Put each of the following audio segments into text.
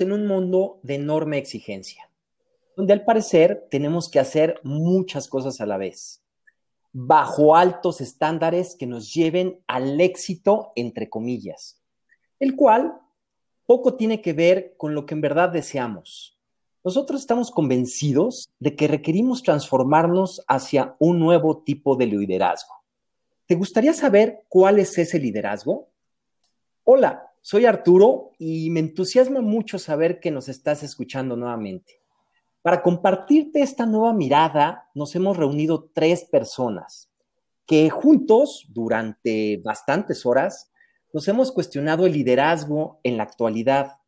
En un mundo de enorme exigencia, donde al parecer tenemos que hacer muchas cosas a la vez, bajo altos estándares que nos lleven al éxito, entre comillas, el cual poco tiene que ver con lo que en verdad deseamos. Nosotros estamos convencidos de que requerimos transformarnos hacia un nuevo tipo de liderazgo. ¿Te gustaría saber cuál es ese liderazgo? Hola, soy Arturo y me entusiasma mucho saber que nos estás escuchando nuevamente. Para compartirte esta nueva mirada, nos hemos reunido tres personas que juntos, durante bastantes horas, nos hemos cuestionado el liderazgo en la actualidad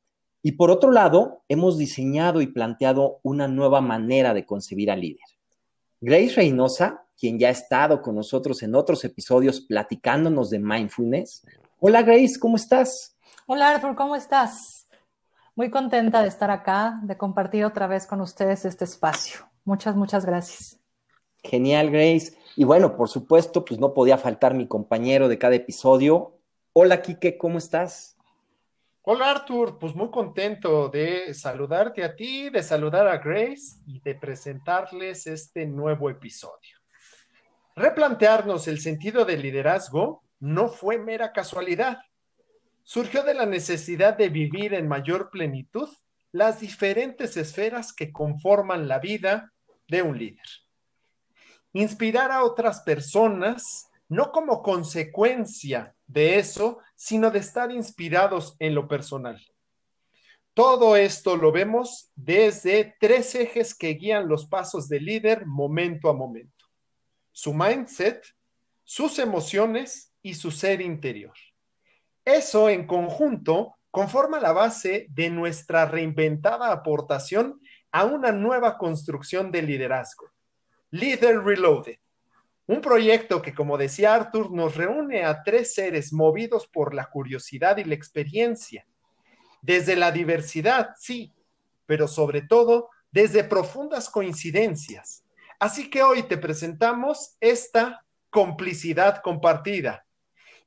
y por otro lado, hemos diseñado y planteado una nueva manera de concebir al líder. Grace Reynosa, quien ya ha estado con nosotros en otros episodios platicándonos de mindfulness. Hola Grace, ¿cómo estás? Hola Arthur, ¿cómo estás? Muy contenta de estar acá, de compartir otra vez con ustedes este espacio. Muchas, muchas gracias. Genial, Grace. Y bueno, por supuesto, pues no podía faltar mi compañero de cada episodio. Hola, Quique, ¿cómo estás? Hola, Arthur. Pues muy contento de saludarte a ti, de saludar a Grace y de presentarles este nuevo episodio. Replantearnos el sentido del liderazgo no fue mera casualidad surgió de la necesidad de vivir en mayor plenitud las diferentes esferas que conforman la vida de un líder. Inspirar a otras personas, no como consecuencia de eso, sino de estar inspirados en lo personal. Todo esto lo vemos desde tres ejes que guían los pasos del líder momento a momento. Su mindset, sus emociones y su ser interior. Eso en conjunto conforma la base de nuestra reinventada aportación a una nueva construcción de liderazgo. Leader Reloaded. Un proyecto que, como decía Arthur, nos reúne a tres seres movidos por la curiosidad y la experiencia. Desde la diversidad, sí, pero sobre todo desde profundas coincidencias. Así que hoy te presentamos esta complicidad compartida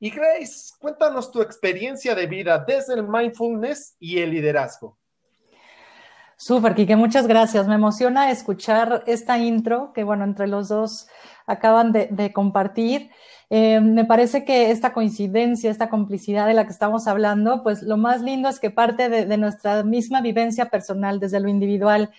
y Grace, cuéntanos tu experiencia de vida desde el mindfulness y el liderazgo. Súper, Kike, muchas gracias. Me emociona escuchar esta intro que, bueno, entre los dos acaban de, compartir. Eh, me parece que esta coincidencia, esta complicidad de la que estamos hablando, pues lo más lindo es que parte de nuestra misma vivencia personal, desde lo individual.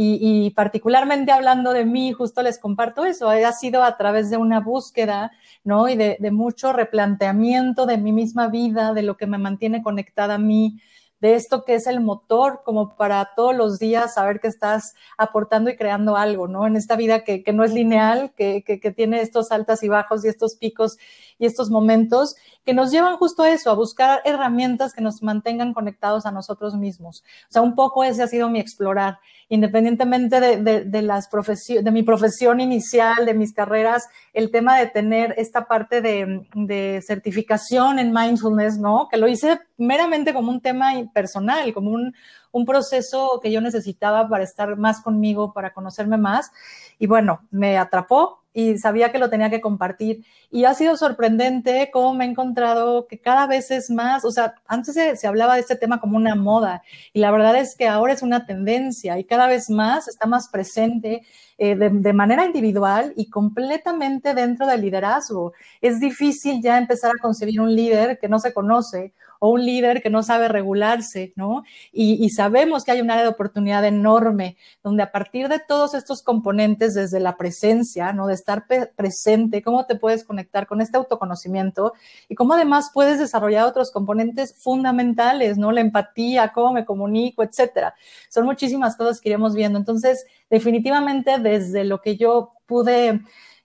Y, particularmente hablando de mí, justo les comparto eso, ha sido a través de una búsqueda, ¿no? Y de, de mucho replanteamiento de mi misma vida, de lo que me mantiene conectada a mí, de esto que es el motor, como para todos los días saber que estás aportando y creando algo, ¿no? En esta vida que, que no es lineal, que, que, que, tiene estos altas y bajos y estos picos y estos momentos que nos llevan justo a eso, a buscar herramientas que nos mantengan conectados a nosotros mismos. O sea, un poco ese ha sido mi explorar, independientemente de, de, de las profesiones, de mi profesión inicial, de mis carreras, el tema de tener esta parte de, de certificación en mindfulness, ¿no? Que lo hice meramente como un tema personal, como un, un proceso que yo necesitaba para estar más conmigo, para conocerme más. Y bueno, me atrapó y sabía que lo tenía que compartir. Y ha sido sorprendente cómo me he encontrado que cada vez es más, o sea, antes se, hablaba de este tema como una moda y la verdad es que ahora es una tendencia y cada vez más está más presente eh, de, de, manera individual y completamente dentro del liderazgo. Es difícil ya empezar a concebir un líder que no se conoce o un líder que no sabe regularse, ¿no? Y, y, sabemos que hay un área de oportunidad enorme, donde a partir de todos estos componentes, desde la presencia, ¿no? De estar presente, cómo te puedes con este autoconocimiento y cómo además puedes desarrollar otros componentes fundamentales, ¿no? La empatía, cómo me comunico, etcétera. Son muchísimas cosas que iremos viendo. Entonces, definitivamente, desde lo que yo pude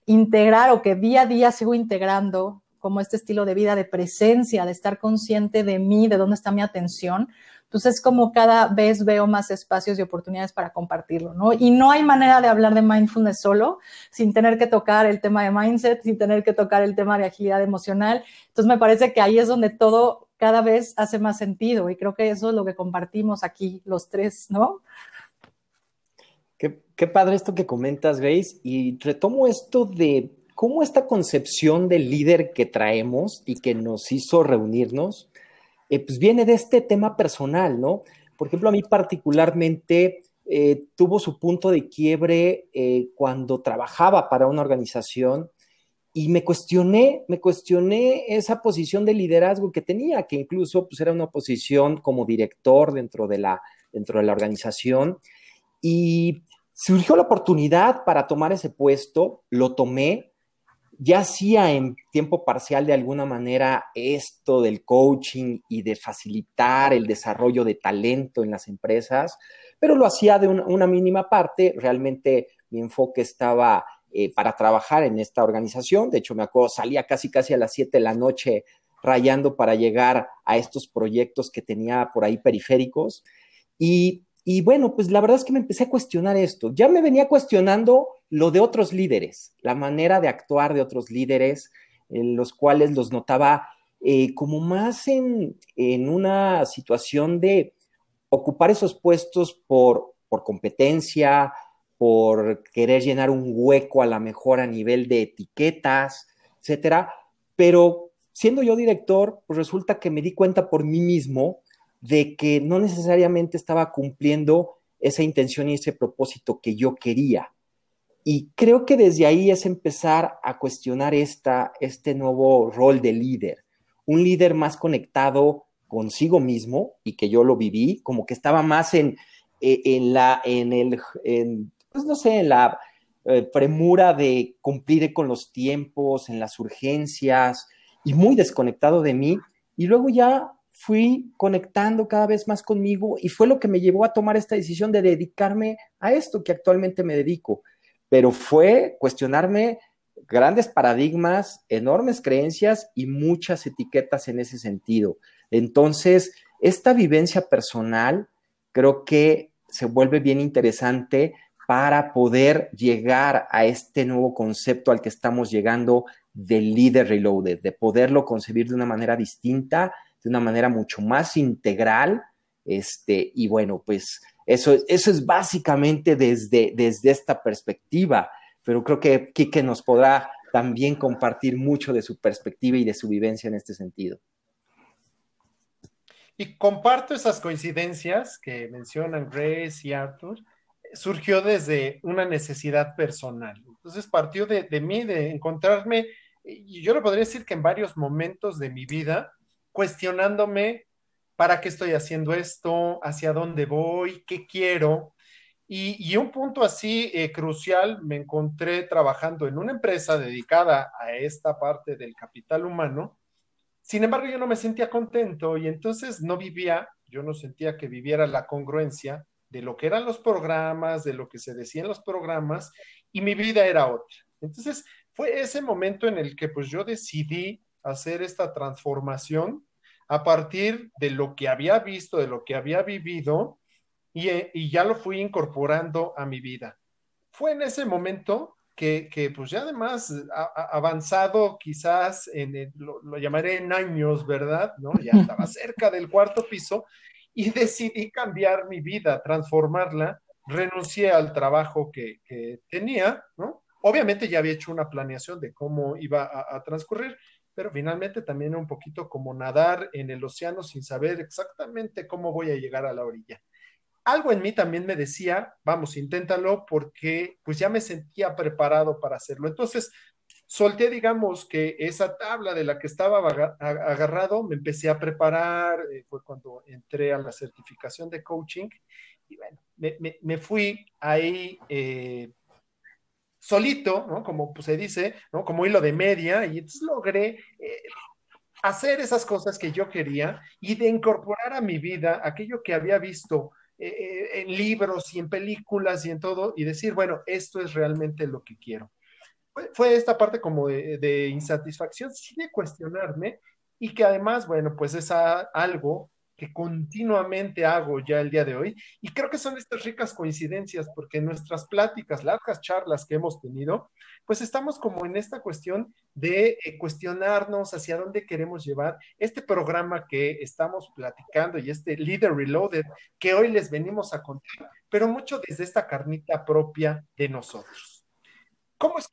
integrar o que día a día sigo integrando como este estilo de vida de presencia, de estar consciente de mí, de dónde está mi atención. Entonces, como cada vez veo más espacios y oportunidades para compartirlo, ¿no? Y no hay manera de hablar de mindfulness solo, sin tener que tocar el tema de mindset, sin tener que tocar el tema de agilidad emocional. Entonces, me parece que ahí es donde todo cada vez hace más sentido y creo que eso es lo que compartimos aquí los tres, ¿no? Qué, qué padre esto que comentas, Grace, y retomo esto de cómo esta concepción del líder que traemos y que nos hizo reunirnos, eh, pues viene de este tema personal, ¿no? por ejemplo, a mí particularmente eh, tuvo su punto de quiebre eh, cuando trabajaba para una organización y me cuestioné, me cuestioné esa posición de liderazgo que tenía, que incluso pues, era una posición como director dentro de la, dentro de la organización. Y surgió la oportunidad para tomar ese puesto, lo tomé, ya hacía en tiempo parcial de alguna manera esto del coaching y de facilitar el desarrollo de talento en las empresas, pero lo hacía de una, mínima parte. Realmente mi enfoque estaba eh, para trabajar en esta organización. De hecho, me acuerdo, salía casi casi a las 7 de la noche rayando para llegar a estos proyectos que tenía por ahí periféricos. Y, y bueno, pues la verdad es que me empecé a cuestionar esto. Ya me venía cuestionando lo de otros líderes, la manera de actuar de otros líderes, los cuales los notaba eh, como más en, en, una situación de ocupar esos puestos por, por competencia, por querer llenar un hueco a la mejor a nivel de etiquetas, etcétera. Pero siendo yo director, pues resulta que me di cuenta por mí mismo de que no necesariamente estaba cumpliendo esa intención y ese propósito que yo quería. Y creo que desde ahí es empezar a cuestionar esta, este nuevo rol de líder, un líder más conectado consigo mismo y que yo lo viví, como que estaba más en, e, en la, en el, pues no sé, en la eh, premura de cumplir con los tiempos, en las urgencias y muy desconectado de mí. Y luego ya fui conectando cada vez más conmigo y fue lo que me llevó a tomar esta decisión de dedicarme a esto que actualmente me dedico pero fue cuestionarme grandes paradigmas, enormes creencias y muchas etiquetas en ese sentido. Entonces, esta vivencia personal creo que se vuelve bien interesante para poder llegar a este nuevo concepto al que estamos llegando del líder reloaded, de poderlo concebir de una manera distinta, de una manera mucho más integral, este, y bueno, pues eso, eso es básicamente desde, desde esta perspectiva, pero creo que Quique nos podrá también compartir mucho de su perspectiva y de su vivencia en este sentido. Y comparto esas coincidencias que mencionan Grace y Arthur. Surgió desde una necesidad personal. Entonces partió de, de mí, de encontrarme, y yo le podría decir que en varios momentos de mi vida, cuestionándome ¿para qué estoy haciendo esto? ¿Hacia dónde voy? ¿Qué quiero? Y, un punto así eh, crucial, me encontré trabajando en una empresa dedicada a esta parte del capital humano. Sin embargo, yo no me sentía contento y entonces no vivía, yo no sentía que viviera la congruencia de lo que eran los programas, de lo que se decía en los programas, y mi vida era otra. Entonces, fue ese momento en el que pues yo decidí hacer esta transformación a partir de lo que había visto, de lo que había vivido, y, ya lo fui incorporando a mi vida. Fue en ese momento que, pues ya además avanzado quizás en lo, llamaré en años, ¿verdad? ¿No? Ya estaba cerca del cuarto piso y decidí cambiar mi vida, transformarla, renuncié al trabajo que, tenía, ¿no? Obviamente ya había hecho una planeación de cómo iba a transcurrir, pero finalmente también un poquito como nadar en el océano sin saber exactamente cómo voy a llegar a la orilla. Algo en mí también me decía, vamos, inténtalo porque pues ya me sentía preparado para hacerlo. Entonces, solté, digamos, que esa tabla de la que estaba agarrado, me empecé a preparar, eh, fue cuando entré a la certificación de coaching y bueno, me, fui ahí. Eh, solito, ¿no? Como pues, se dice. Como hilo de media, y logré eh, hacer esas cosas que yo quería y de incorporar a mi vida aquello que había visto eh, eh, en libros y en películas y en todo, y decir, bueno, esto es realmente lo que quiero. Fue, esta parte como de, de insatisfacción, sí de cuestionarme, y que además, bueno, pues es algo que continuamente hago ya el día de hoy. Y creo que son estas ricas coincidencias, porque nuestras pláticas, largas charlas que hemos tenido, pues estamos como en esta cuestión de eh, cuestionarnos hacia dónde queremos llevar este programa que estamos platicando y este Leader Reloaded que hoy les venimos a contar, pero mucho desde esta carnita propia de nosotros. ¿Cómo es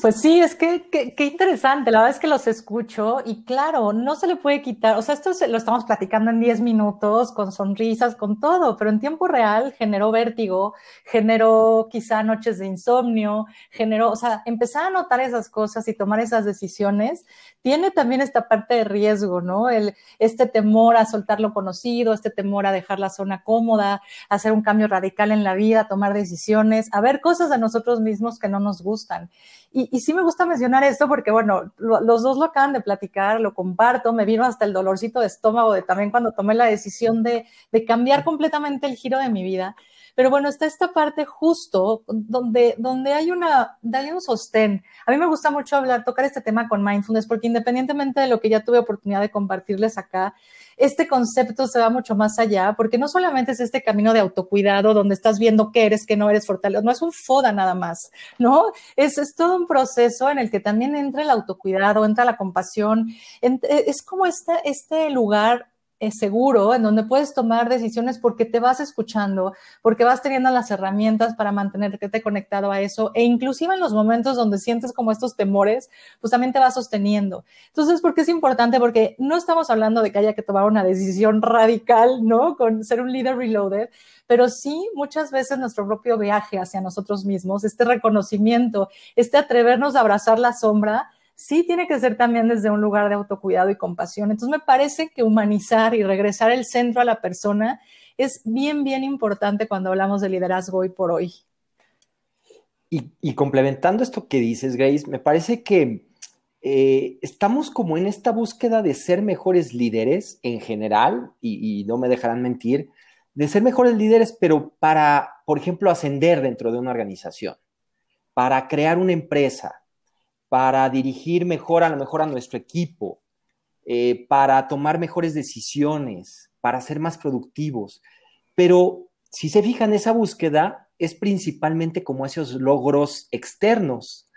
Pues sí, es que qué interesante. La verdad es que los escucho y claro, no se le puede quitar. O sea, esto lo estamos platicando en 10 minutos, con sonrisas, con todo, pero en tiempo real generó vértigo, generó quizá noches de insomnio, generó, o sea, empezar a notar esas cosas y tomar esas decisiones tiene también esta parte de riesgo, ¿no? El, este temor a soltar lo conocido, este temor a dejar la zona cómoda, a hacer un cambio radical en la vida, tomar decisiones, a ver cosas de nosotros mismos que no nos gustan. Y, sí me gusta mencionar esto porque, bueno, los dos lo acaban de platicar, lo comparto, me vino hasta el dolorcito de estómago de también cuando tomé la decisión de, de cambiar completamente el giro de mi vida. Pero bueno, está esta parte justo donde, donde hay una, hay un sostén. A mí me gusta mucho hablar, tocar este tema con mindfulness, porque independientemente de lo que ya tuve oportunidad de compartirles acá, este concepto se va mucho más allá, porque no solamente es este camino de autocuidado donde estás viendo qué eres, qué no eres fortaleza, no es un foda nada más, ¿no? Es, es todo un proceso en el que también entra el autocuidado, entra la compasión, es como este, este lugar es seguro, en donde puedes tomar decisiones porque te vas escuchando, porque vas teniendo las herramientas para mantenerte conectado a eso, e inclusive en los momentos donde sientes como estos temores, pues también te vas sosteniendo. Entonces, ¿por qué es importante? Porque no estamos hablando de que haya que tomar una decisión radical, ¿no? Con ser un líder reloaded, pero sí muchas veces nuestro propio viaje hacia nosotros mismos, este reconocimiento, este atrevernos a abrazar la sombra, sí tiene que ser también desde un lugar de autocuidado y compasión. Entonces me parece que humanizar y regresar el centro a la persona es bien, bien importante cuando hablamos de liderazgo hoy por hoy. Y, complementando esto que dices, Grace, me parece que eh, estamos como en esta búsqueda de ser mejores líderes en general, y, y no me dejarán mentir, de ser mejores líderes, pero para, por ejemplo, ascender dentro de una organización, para crear una empresa, para dirigir mejor a lo mejor a nuestro equipo, eh, para tomar mejores decisiones, para ser más productivos. Pero si se fijan, esa búsqueda es principalmente como esos logros externos.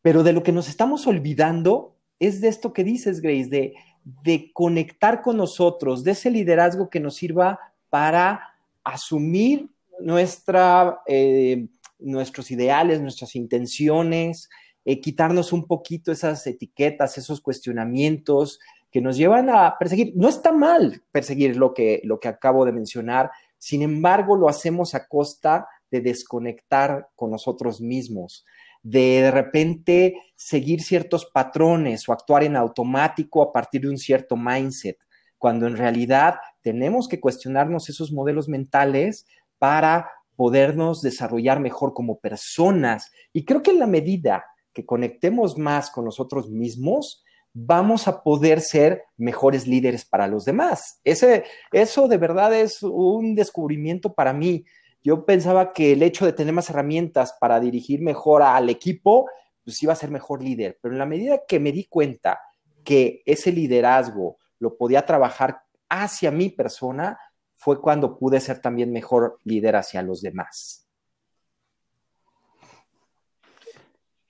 Pero de lo que nos estamos olvidando es de esto que dices, Grace, de, de conectar con nosotros, de ese liderazgo que nos sirva para asumir nuestra, eh, nuestros ideales, nuestras intenciones, eh, quitarnos un poquito esas etiquetas, esos cuestionamientos que nos llevan a perseguir. No está mal perseguir lo que, lo que acabo de mencionar, sin embargo lo hacemos a costa de desconectar con nosotros mismos, de de repente seguir ciertos patrones o actuar en automático a partir de un cierto mindset, cuando en realidad tenemos que cuestionarnos esos modelos mentales para podernos desarrollar mejor como personas. Y creo que en la medida que conectemos más con nosotros mismos, vamos a poder ser mejores líderes para los demás. Ese, eso de verdad es un descubrimiento para mí. Yo pensaba que el hecho de tener más herramientas para dirigir mejor al equipo, pues iba a ser mejor líder. Pero en la medida que me di cuenta que ese liderazgo lo podía trabajar hacia mi persona, fue cuando pude ser también mejor líder hacia los demás.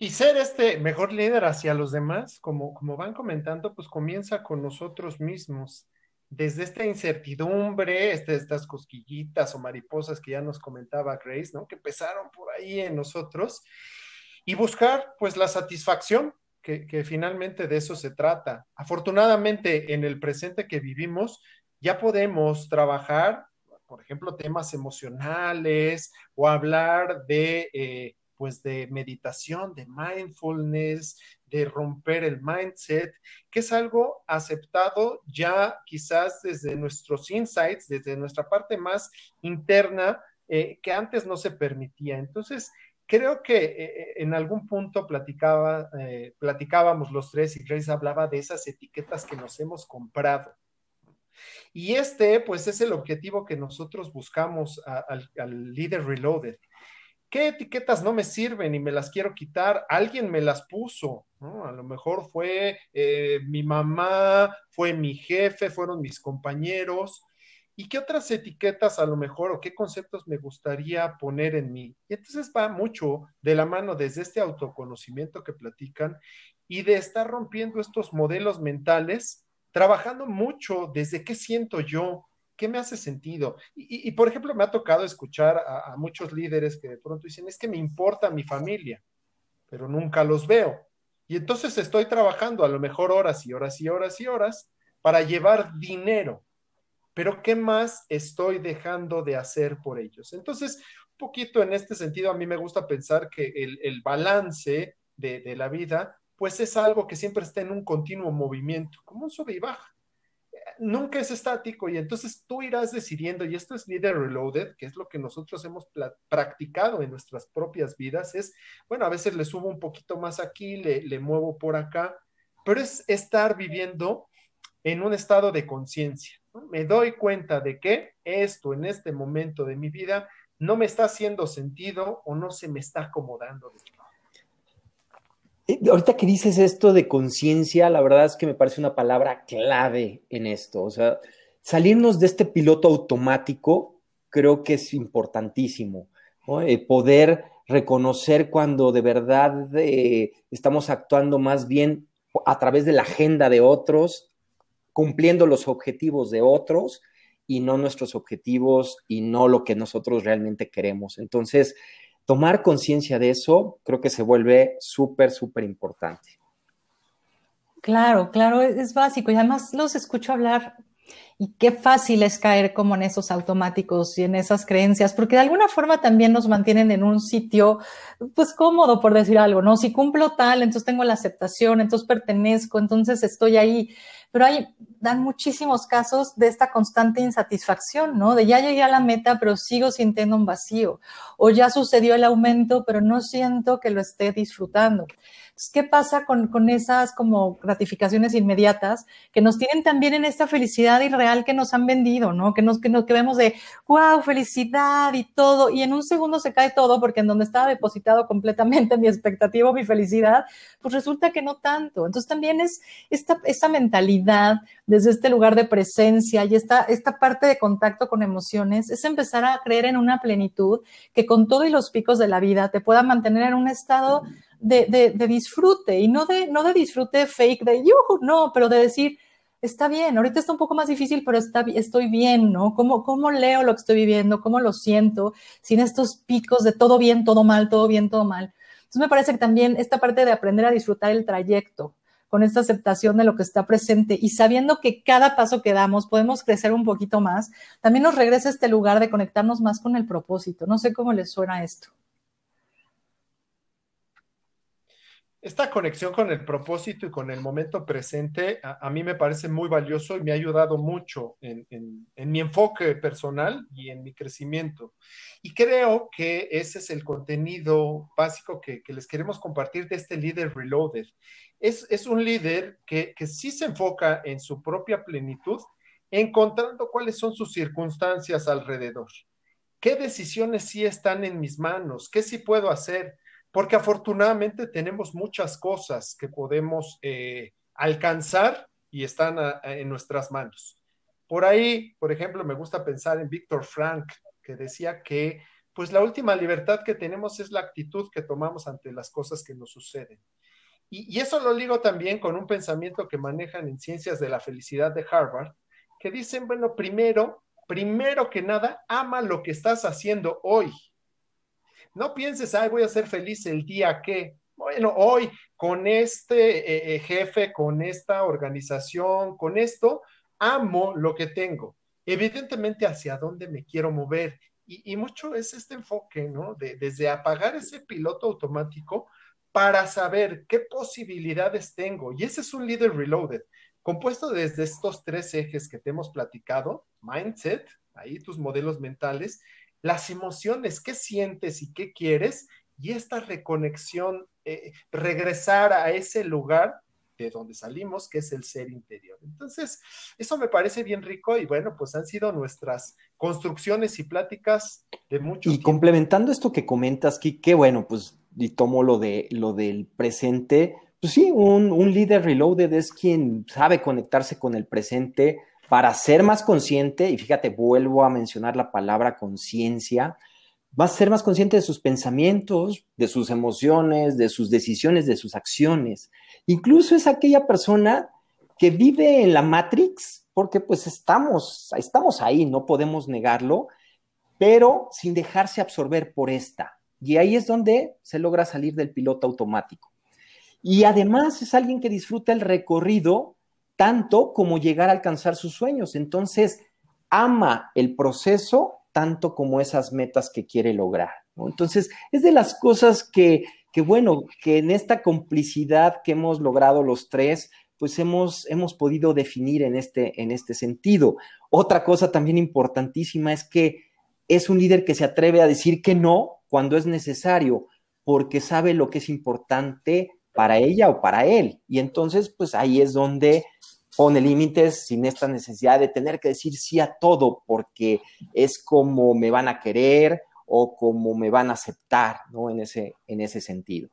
Y ser este mejor líder hacia los demás, como, como van comentando, pues comienza con nosotros mismos. Desde esta incertidumbre, este, estas cosquillitas o mariposas que ya nos comentaba Grace, ¿no? Que empezaron por ahí en nosotros. Y buscar, pues, la satisfacción, que, finalmente de eso se trata. Afortunadamente, en el presente que vivimos, ya podemos trabajar, por ejemplo, temas emocionales o hablar de... Eh, pues de meditación, de mindfulness, de romper el mindset, que es algo aceptado ya quizás desde nuestros insights, desde nuestra parte más interna, eh, que antes no se permitía. Entonces, creo que eh, eh, en algún punto platicaba, platicábamos los tres y Grace hablaba de esas etiquetas que nos hemos comprado. Y este, pues, es el objetivo que nosotros buscamos al, al Leader Reloaded ¿qué etiquetas no me sirven y me las quiero quitar? Alguien me las puso, ¿no? A lo mejor fue eh, mi mamá, fue mi jefe, fueron mis compañeros. ¿Y qué otras etiquetas a lo mejor o qué conceptos me gustaría poner en mí? Y entonces va mucho de la mano desde este autoconocimiento que platican y de estar rompiendo estos modelos mentales, trabajando mucho desde qué siento yo, ¿qué me hace sentido? Y, por ejemplo, me ha tocado escuchar a, muchos líderes que de pronto dicen, es que me importa mi familia. pero nunca los veo. Y entonces estoy trabajando a lo mejor horas y horas y horas y horas para llevar dinero. Pero ¿qué más estoy dejando de hacer por ellos? Entonces, un poquito en este sentido, a mí me gusta pensar que el, balance de, de la vida, pues es algo que siempre está en un continuo movimiento, como un sube y baja nunca es estático y entonces tú irás decidiendo, y esto es Leader Reloaded, que es lo que nosotros hemos practicado en nuestras propias vidas, es, bueno, a veces le subo un poquito más aquí, le, le muevo por acá, pero es estar viviendo en un estado de conciencia. Me doy cuenta de que esto en este momento de mi vida no me está haciendo sentido o no se me está acomodando. Eh, ahorita que dices esto de conciencia, la verdad es que me parece una palabra clave en esto. O sea, salirnos de este piloto automático creo que es importantísimo. Eh, poder reconocer cuando de verdad eh, estamos actuando más bien a través de la agenda de otros, cumpliendo los objetivos de otros y no nuestros objetivos y no lo que nosotros realmente queremos. Entonces, tomar conciencia de eso creo que se vuelve súper, súper importante. Claro, claro, es básico y además los escucho hablar y qué fácil es caer como en esos automáticos y en esas creencias, porque de alguna forma también nos mantienen en un sitio, pues cómodo por decir algo, ¿no? Si cumplo tal, entonces tengo la aceptación, entonces pertenezco, entonces estoy ahí. Pero hay, dan muchísimos casos de esta constante insatisfacción, ¿no? De ya llegué a la meta, pero sigo sintiendo un vacío. O ya sucedió el aumento, pero no siento que lo esté disfrutando. ¿Qué pasa con, con esas como gratificaciones inmediatas que nos tienen también en esta felicidad irreal que nos han vendido, ¿no? Que nos, que nos que de, wow, felicidad y todo, y en un segundo se cae todo porque en donde estaba depositado completamente mi expectativa, mi felicidad, pues resulta que no tanto. Entonces también es esta, esta mentalidad desde este lugar de presencia y esta, esta parte de contacto con emociones, es empezar a creer en una plenitud que con todo y los picos de la vida te pueda mantener en un estado de, disfrute y no de, no de disfrute fake de yuhu, no, pero de decir, está bien, ahorita está un poco más difícil, pero está, estoy bien, ¿no? ¿Cómo, ¿Cómo leo lo que estoy viviendo? ¿Cómo lo siento? Sin estos picos de todo bien, todo mal, todo bien, todo mal. Entonces me parece que también esta parte de aprender a disfrutar el trayecto, con esta aceptación de lo que está presente y sabiendo que cada paso que damos podemos crecer un poquito más, también nos regresa este lugar de conectarnos más con el propósito. No sé cómo les suena esto. Esta conexión con el propósito y con el momento presente a, mí me parece muy valioso y me ha ayudado mucho en, mi enfoque personal y en mi crecimiento. Y creo que ese es el contenido básico que, les queremos compartir de este líder Reloaded. Es, un líder que, que sí se enfoca en su propia plenitud, encontrando cuáles son sus circunstancias alrededor. ¿Qué decisiones sí están en mis manos? ¿Qué sí puedo hacer? Porque afortunadamente tenemos muchas cosas que podemos eh, alcanzar y están en nuestras manos. Por ahí, por ejemplo, me gusta pensar en Víctor Frank, que decía que pues la última libertad que tenemos es la actitud que tomamos ante las cosas que nos suceden. Y, y eso lo ligo también con un pensamiento que manejan en Ciencias de la Felicidad de Harvard, que dicen, bueno, primero, primero que nada, ama lo que estás haciendo hoy no pienses, ay, voy a ser feliz el día que, bueno, hoy con este eh, eh, jefe, con esta organización, con esto, amo lo que tengo. Evidentemente, hacia dónde me quiero mover. Y, mucho es este enfoque, ¿no? De, desde apagar ese piloto automático para saber qué posibilidades tengo. Y ese es un líder reloaded, compuesto desde estos tres ejes que te hemos platicado, mindset, ahí tus modelos mentales, las emociones, qué sientes y qué quieres, y esta reconexión, eh, regresar a ese lugar de donde salimos, que es el ser interior. Entonces, eso me parece bien rico y bueno, pues han sido nuestras construcciones y pláticas de muchos. Y complementando esto que comentas, qué bueno, pues, y tomo lo, de, lo del presente, pues sí, un, un líder reloaded es quien sabe conectarse con el presente, para ser más consciente, y fíjate, vuelvo a mencionar la palabra conciencia, va a ser más consciente de sus pensamientos, de sus emociones, de sus decisiones, de sus acciones. Incluso es aquella persona que vive en la Matrix, porque pues estamos, estamos ahí, no podemos negarlo, pero sin dejarse absorber por esta. Y ahí es donde se logra salir del piloto automático. Y además es alguien que disfruta el recorrido tanto como llegar a alcanzar sus sueños. Entonces, ama el proceso tanto como esas metas que quiere lograr. Entonces, es de las cosas que, que, bueno, que en esta complicidad que hemos logrado los tres, pues hemos, hemos podido definir en este, en este sentido. Otra cosa también importantísima es que es un líder que se atreve a decir que no cuando es necesario, porque sabe lo que es importante para ella o para él. Y entonces, pues ahí es donde pone límites sin esta necesidad de tener que decir sí a todo, porque es como me van a querer o como me van a aceptar, ¿no? En ese, en ese sentido.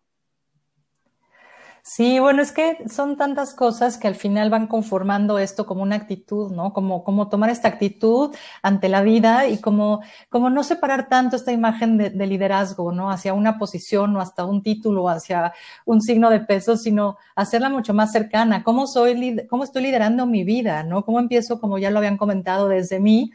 Sí, bueno, es que son tantas cosas que al final van conformando esto como una actitud, ¿no? Como, como tomar esta actitud ante la vida y como, como no separar tanto esta imagen de, de liderazgo, ¿no? Hacia una posición o hasta un título, hacia un signo de peso, sino hacerla mucho más cercana. ¿Cómo soy, cómo estoy liderando mi vida, ¿no? ¿Cómo empiezo, como ya lo habían comentado, desde mí?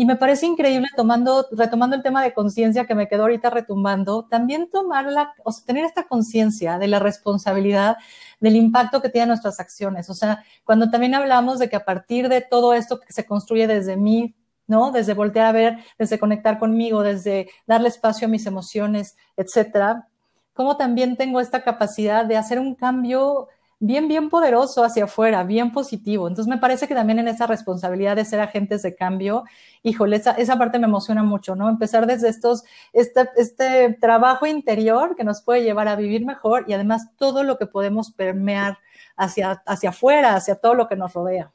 Y me parece increíble, tomando, retomando el tema de conciencia que me quedó ahorita retumbando, también tomarla, o tener esta conciencia de la responsabilidad del impacto que tienen nuestras acciones. O sea, cuando también hablamos de que a partir de todo esto que se construye desde mí, ¿no? Desde voltear a ver, desde conectar conmigo, desde darle espacio a mis emociones, etcétera, cómo también tengo esta capacidad de hacer un cambio bien, bien poderoso hacia afuera, bien positivo. Entonces me parece que también en esa responsabilidad de ser agentes de cambio, híjole, esa, esa parte me emociona mucho, ¿no? Empezar desde estos, este, este trabajo interior que nos puede llevar a vivir mejor y además todo lo que podemos permear hacia, hacia afuera, hacia todo lo que nos rodea.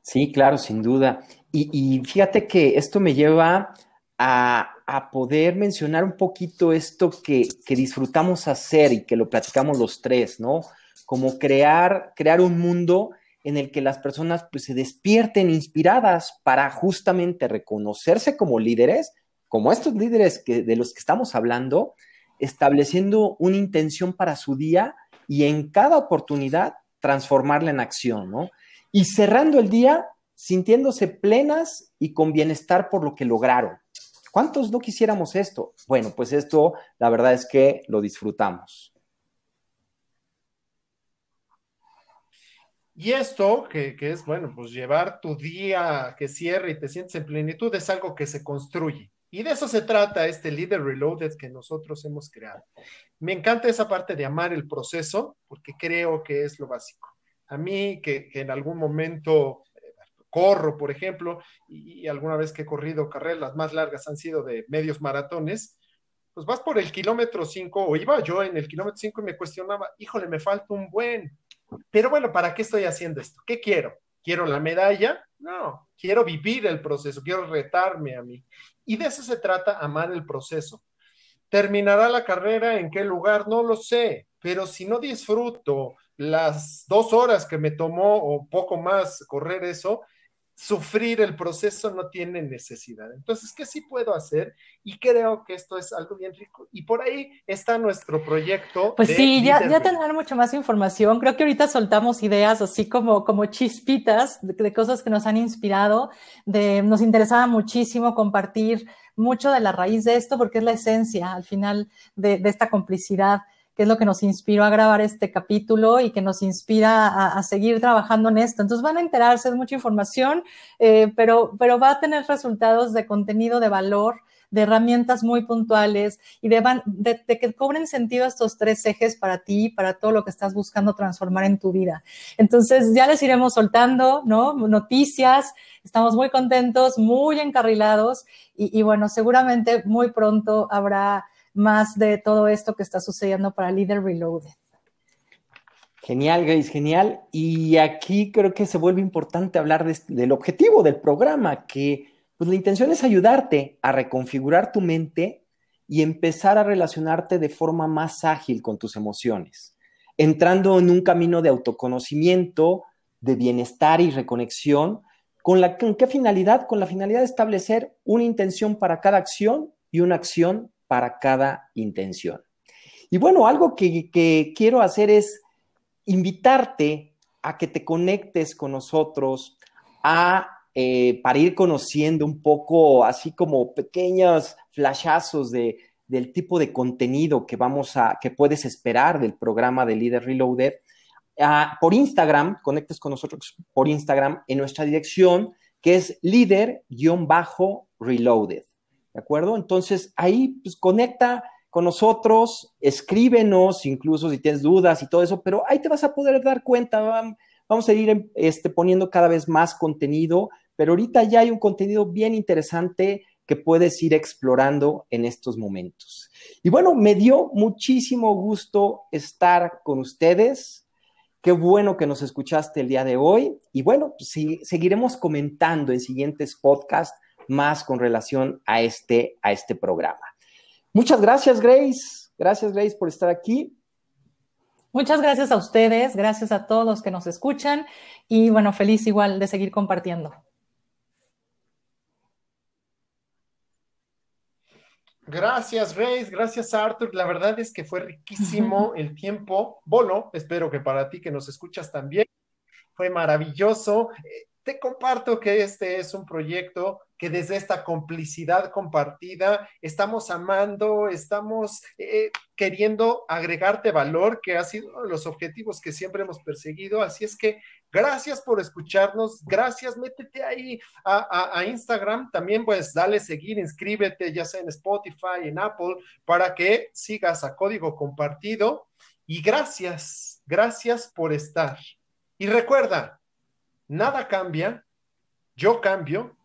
Sí, claro, sin duda. Y, y fíjate que esto me lleva a, poder mencionar un poquito esto que, que, disfrutamos hacer y que lo platicamos los tres, ¿no? Como crear, crear un mundo en el que las personas pues, se despierten inspiradas para justamente reconocerse como líderes, como estos líderes que, de los que estamos hablando, estableciendo una intención para su día y en cada oportunidad transformarla en acción, ¿no? Y cerrando el día sintiéndose plenas y con bienestar por lo que lograron. ¿Cuántos no quisiéramos esto? Bueno, pues esto la verdad es que lo disfrutamos. Y esto, que, es, bueno, pues llevar tu día que cierre y te sientes en plenitud, es algo que se construye. Y de eso se trata este Leader Reloaded que nosotros hemos creado. Me encanta esa parte de amar el proceso, porque creo que es lo básico. A mí, que en algún momento corro, por ejemplo, y, alguna vez que he corrido carreras las más largas han sido de medios maratones, pues vas por el kilómetro 5, o iba yo en el kilómetro 5 y me cuestionaba, híjole, me falta un buen. Pero bueno, ¿para qué estoy haciendo esto? ¿Qué quiero? ¿Quiero la medalla? No, quiero vivir el proceso, quiero retarme a mí. Y de eso se trata, amar el proceso. ¿Terminará la carrera en qué lugar? No lo sé, pero si no disfruto las dos horas que me tomó o poco más correr eso, sufrir el proceso no tiene necesidad. Entonces, ¿qué sí puedo hacer? Y creo que esto es algo bien rico. Y por ahí está nuestro proyecto. Pues sí, ya, ya tendrán mucha más información. Creo que ahorita soltamos ideas así como, como chispitas de, de, cosas que nos han inspirado. De, nos interesaba muchísimo compartir mucho de la raíz de esto porque es la esencia al final de, de esta complicidad que es lo que nos inspiró a grabar este capítulo y que nos inspira a, seguir trabajando en esto. Entonces van a enterarse de mucha información, eh, pero, pero va a tener resultados de contenido de valor de herramientas muy puntuales y de, de, de, que cobren sentido estos tres ejes para ti, para todo lo que estás buscando transformar en tu vida. Entonces ya les iremos soltando, ¿no? Noticias, estamos muy contentos, muy encarrilados y, y bueno, seguramente muy pronto habrá más de todo esto que está sucediendo para Leader Reloaded. Genial, Grace, genial. Y aquí creo que se vuelve importante hablar de, del objetivo del programa, que pues la intención es ayudarte a reconfigurar tu mente y empezar a relacionarte de forma más ágil con tus emociones, entrando en un camino de autoconocimiento, de bienestar y reconexión. ¿Con, la, ¿Con qué finalidad? Con la finalidad de establecer una intención para cada acción y una acción para cada intención. Y bueno, algo que, quiero hacer es invitarte a que te conectes con nosotros, a, eh, para ir conociendo un poco, así como pequeños flashazos de, del tipo de contenido que vamos a, que puedes esperar del programa de Líder Reloaded, por Instagram, conectes con nosotros por Instagram en nuestra dirección, que es líder-reloaded. ¿De acuerdo? Entonces ahí pues conecta con nosotros, escríbenos, incluso si tienes dudas y todo eso, pero ahí te vas a poder dar cuenta. Vamos a ir este, poniendo cada vez más contenido, pero ahorita ya hay un contenido bien interesante que puedes ir explorando en estos momentos. Y bueno, me dio muchísimo gusto estar con ustedes. Qué bueno que nos escuchaste el día de hoy. Y bueno, pues, seguiremos comentando en siguientes podcasts más con relación a este, a este programa. Muchas gracias, Grace. Gracias, Grace, por estar aquí. Muchas gracias a ustedes, gracias a todos los que nos escuchan y bueno, feliz igual de seguir compartiendo. Gracias, Grace. Gracias, Arthur. La verdad es que fue riquísimo el tiempo. Bono, espero que para ti que nos escuchas también. Fue maravilloso. Te comparto que este es un proyecto que desde esta complicidad compartida estamos amando, estamos eh, queriendo agregarte valor, que ha sido uno de los objetivos que siempre hemos perseguido. Así es que gracias por escucharnos, gracias, métete ahí a, Instagram, también pues dale seguir, inscríbete ya sea en Spotify, en Apple, para que sigas a código compartido. Y gracias, gracias por estar. Y recuerda, nada cambia, yo cambio